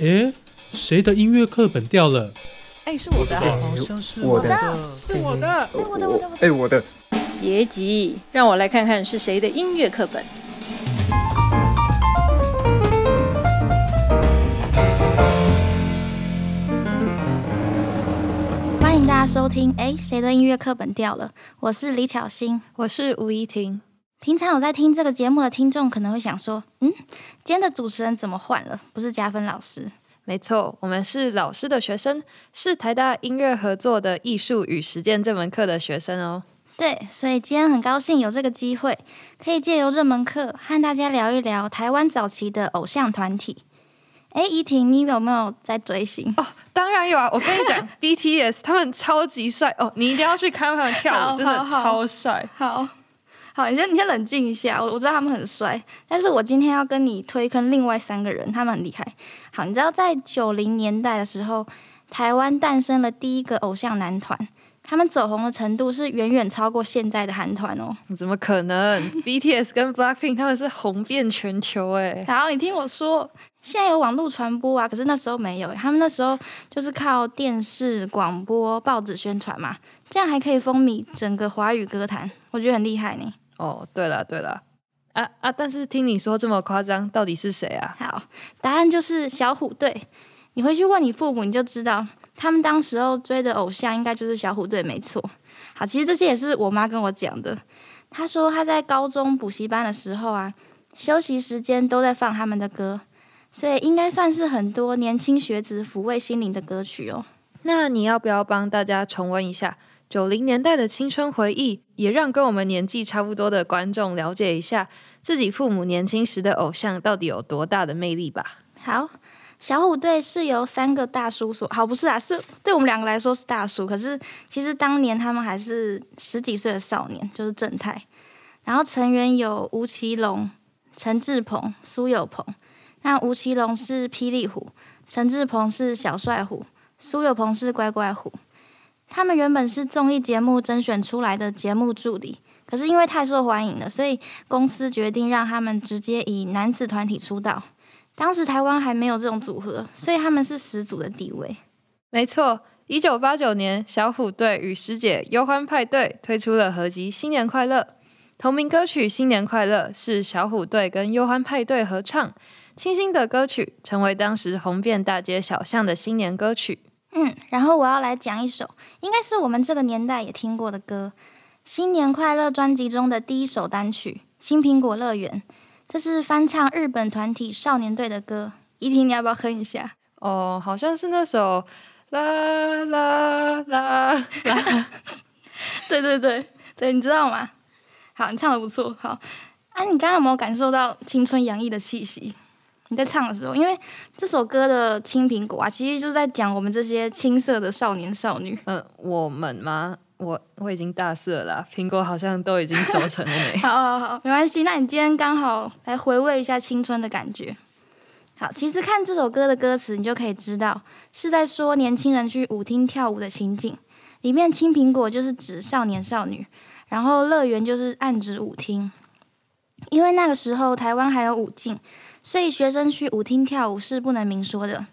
诶，谁的音乐课本掉了？哎，是我的，好像是我的是我的。哎，我的，我的，哎，我的。别急，让我来看看是谁的音乐课本。欢迎大家收听。哎，谁的音乐课本掉了？我是李巧欣，我是吴怡婷。平常有在听这个节目的听众可能会想说，嗯，今天的主持人怎么换了？不是加分老师？没错，我们是老师的学生，是台大音乐合作的艺术与实践这门课的学生哦。对，所以今天很高兴有这个机会，可以借由这门课和大家聊一聊台湾早期的偶像团体。哎，怡婷，你有没有在追星？哦，当然有啊！我跟你讲，BTS 他们超级帅哦，你一定要去看他们跳舞，真的超帅。好。好，你先你先冷静一下。我我知道他们很帅，但是我今天要跟你推坑另外三个人，他们很厉害。好，你知道在九零年代的时候，台湾诞生了第一个偶像男团，他们走红的程度是远远超过现在的韩团哦。怎么可能？BTS 跟 Blackpink 他们是红遍全球哎。好，你听我说，现在有网络传播啊，可是那时候没有，他们那时候就是靠电视、广播、报纸宣传嘛，这样还可以风靡整个华语歌坛，我觉得很厉害呢。哦，对了对了，啊啊！但是听你说这么夸张，到底是谁啊？好，答案就是小虎队。你回去问你父母，你就知道他们当时候追的偶像应该就是小虎队，没错。好，其实这些也是我妈跟我讲的。她说她在高中补习班的时候啊，休息时间都在放他们的歌，所以应该算是很多年轻学子抚慰心灵的歌曲哦。那你要不要帮大家重温一下？九零年代的青春回忆，也让跟我们年纪差不多的观众了解一下自己父母年轻时的偶像到底有多大的魅力吧。好，小虎队是由三个大叔所……好，不是啊，是对我们两个来说是大叔，可是其实当年他们还是十几岁的少年，就是正太。然后成员有吴奇隆、陈志鹏、苏有朋。那吴奇隆是霹雳虎，陈志鹏是小帅虎，苏有朋是乖乖虎。他们原本是综艺节目甄选出来的节目助理，可是因为太受欢迎了，所以公司决定让他们直接以男子团体出道。当时台湾还没有这种组合，所以他们是始祖的地位。没错，一九八九年，小虎队与师姐忧欢派对推出了合集《新年快乐》，同名歌曲《新年快乐》是小虎队跟忧欢派对合唱，清新的歌曲成为当时红遍大街小巷的新年歌曲。嗯，然后我要来讲一首，应该是我们这个年代也听过的歌，《新年快乐》专辑中的第一首单曲《青苹果乐园》，这是翻唱日本团体少年队的歌。依婷，你要不要哼一下？哦，好像是那首啦啦啦啦。对对对对，你知道吗？好，你唱的不错。好，啊，你刚刚有没有感受到青春洋溢的气息？你在唱的时候，因为这首歌的青苹果啊，其实就是在讲我们这些青涩的少年少女。嗯，我们吗？我我已经大四了，苹果好像都已经熟成了没？好好好，没关系。那你今天刚好来回味一下青春的感觉。好，其实看这首歌的歌词，你就可以知道是在说年轻人去舞厅跳舞的情景。里面青苹果就是指少年少女，然后乐园就是暗指舞厅。因为那个时候台湾还有舞禁。所以学生去舞厅跳舞是不能明说的。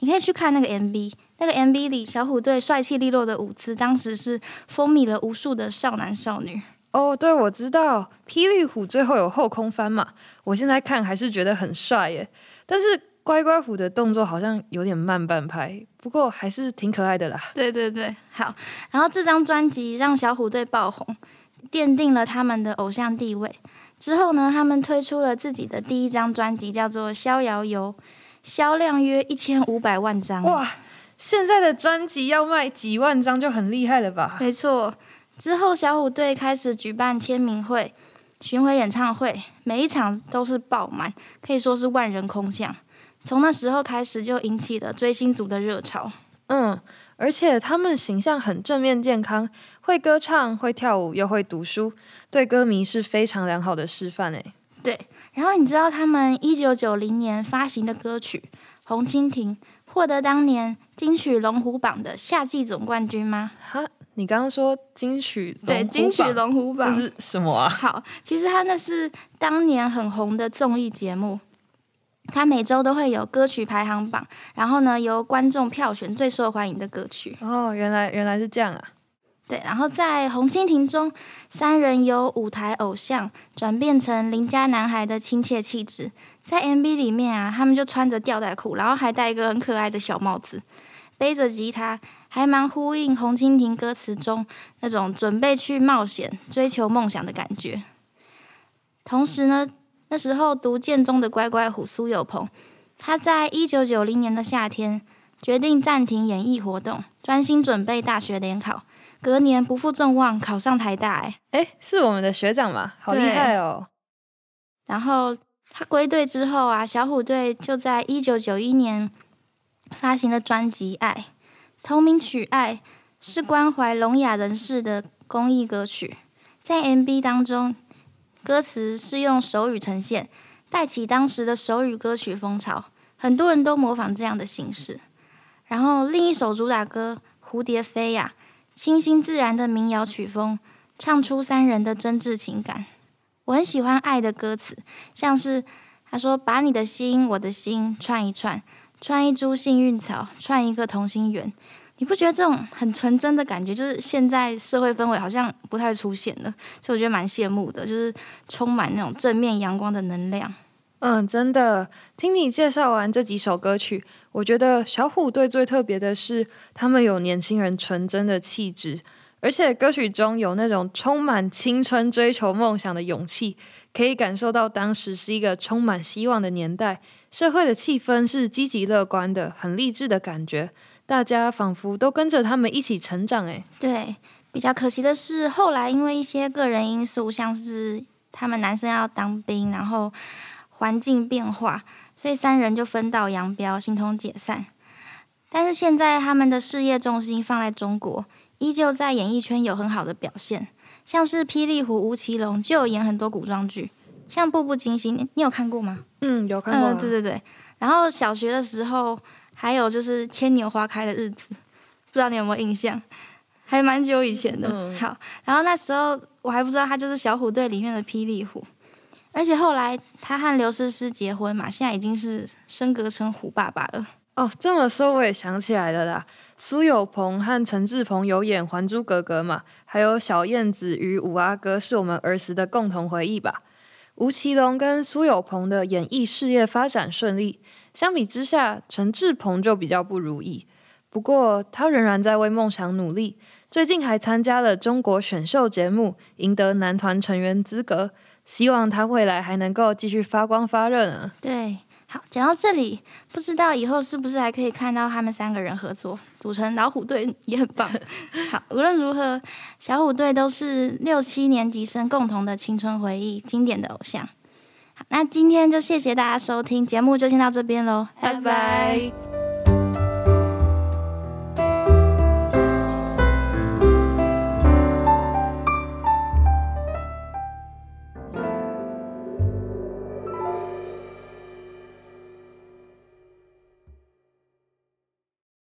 你可以去看那个 MV，那个 MV 里小虎队帅气利落的舞姿，当时是风靡了无数的少男少女。哦，对，我知道霹雳虎最后有后空翻嘛，我现在看还是觉得很帅耶。但是乖乖虎的动作好像有点慢半拍，不过还是挺可爱的啦。对对对，好。然后这张专辑让小虎队爆红，奠定了他们的偶像地位。之后呢，他们推出了自己的第一张专辑，叫做《逍遥游》，销量约一千五百万张。哇，现在的专辑要卖几万张就很厉害了吧？没错。之后，小虎队开始举办签名会、巡回演唱会，每一场都是爆满，可以说是万人空巷。从那时候开始，就引起了追星族的热潮。嗯，而且他们形象很正面、健康。会歌唱、会跳舞又会读书，对歌迷是非常良好的示范诶。对，然后你知道他们一九九零年发行的歌曲《红蜻蜓》获得当年金曲龙虎榜的夏季总冠军吗？哈，你刚刚说金曲对金曲龙虎榜是什么啊？好，其实它那是当年很红的综艺节目。它每周都会有歌曲排行榜，然后呢由观众票选最受欢迎的歌曲。哦，原来原来是这样啊！对，然后在红蜻蜓中，三人由舞台偶像转变成邻家男孩的亲切气质。在 MV 里面啊，他们就穿着吊带裤，然后还戴一个很可爱的小帽子，背着吉他，还蛮呼应红蜻蜓歌词中那种准备去冒险、追求梦想的感觉。同时呢，那时候读建中的乖乖虎苏有朋，他在一九九零年的夏天决定暂停演艺活动，专心准备大学联考。隔年不负众望，考上台大，哎哎，是我们的学长嘛，好厉害哦！然后他归队之后啊，小虎队就在一九九一年发行的专辑《爱》，同名曲《爱》是关怀聋哑人士的公益歌曲。在 MV 当中，歌词是用手语呈现，带起当时的手语歌曲风潮，很多人都模仿这样的形式。然后另一首主打歌《蝴蝶飞》呀。清新自然的民谣曲风，唱出三人的真挚情感。我很喜欢《爱》的歌词，像是他说：“把你的心，我的心串一串，串一株幸运草，串一个同心圆。”你不觉得这种很纯真的感觉，就是现在社会氛围好像不太出现了？所以我觉得蛮羡慕的，就是充满那种正面阳光的能量。嗯，真的，听你介绍完这几首歌曲，我觉得小虎队最特别的是，他们有年轻人纯真的气质，而且歌曲中有那种充满青春、追求梦想的勇气，可以感受到当时是一个充满希望的年代，社会的气氛是积极乐观的，很励志的感觉，大家仿佛都跟着他们一起成长。哎，对，比较可惜的是，后来因为一些个人因素，像是他们男生要当兵，然后。环境变化，所以三人就分道扬镳，形同解散。但是现在他们的事业重心放在中国，依旧在演艺圈有很好的表现。像是霹雳虎吴奇隆就有演很多古装剧，像《步步惊心》，你有看过吗？嗯，有看过。对对对。然后小学的时候还有就是《牵牛花开的日子》，不知道你有没有印象？还蛮久以前的。好，然后那时候我还不知道他就是小虎队里面的霹雳虎。而且后来他和刘诗诗结婚嘛，现在已经是升格成虎爸爸了。哦，这么说我也想起来了啦。苏有朋和陈志朋有演《还珠格格》嘛，还有小燕子与五阿哥是我们儿时的共同回忆吧。吴奇隆跟苏有朋的演艺事业发展顺利，相比之下，陈志鹏就比较不如意。不过他仍然在为梦想努力，最近还参加了中国选秀节目，赢得男团成员资格。希望他未来还能够继续发光发热呢。对，好，讲到这里，不知道以后是不是还可以看到他们三个人合作组成老虎队，也很棒。好，无论如何，小虎队都是六七年级生共同的青春回忆，经典的偶像。好，那今天就谢谢大家收听节目，就先到这边喽，拜拜。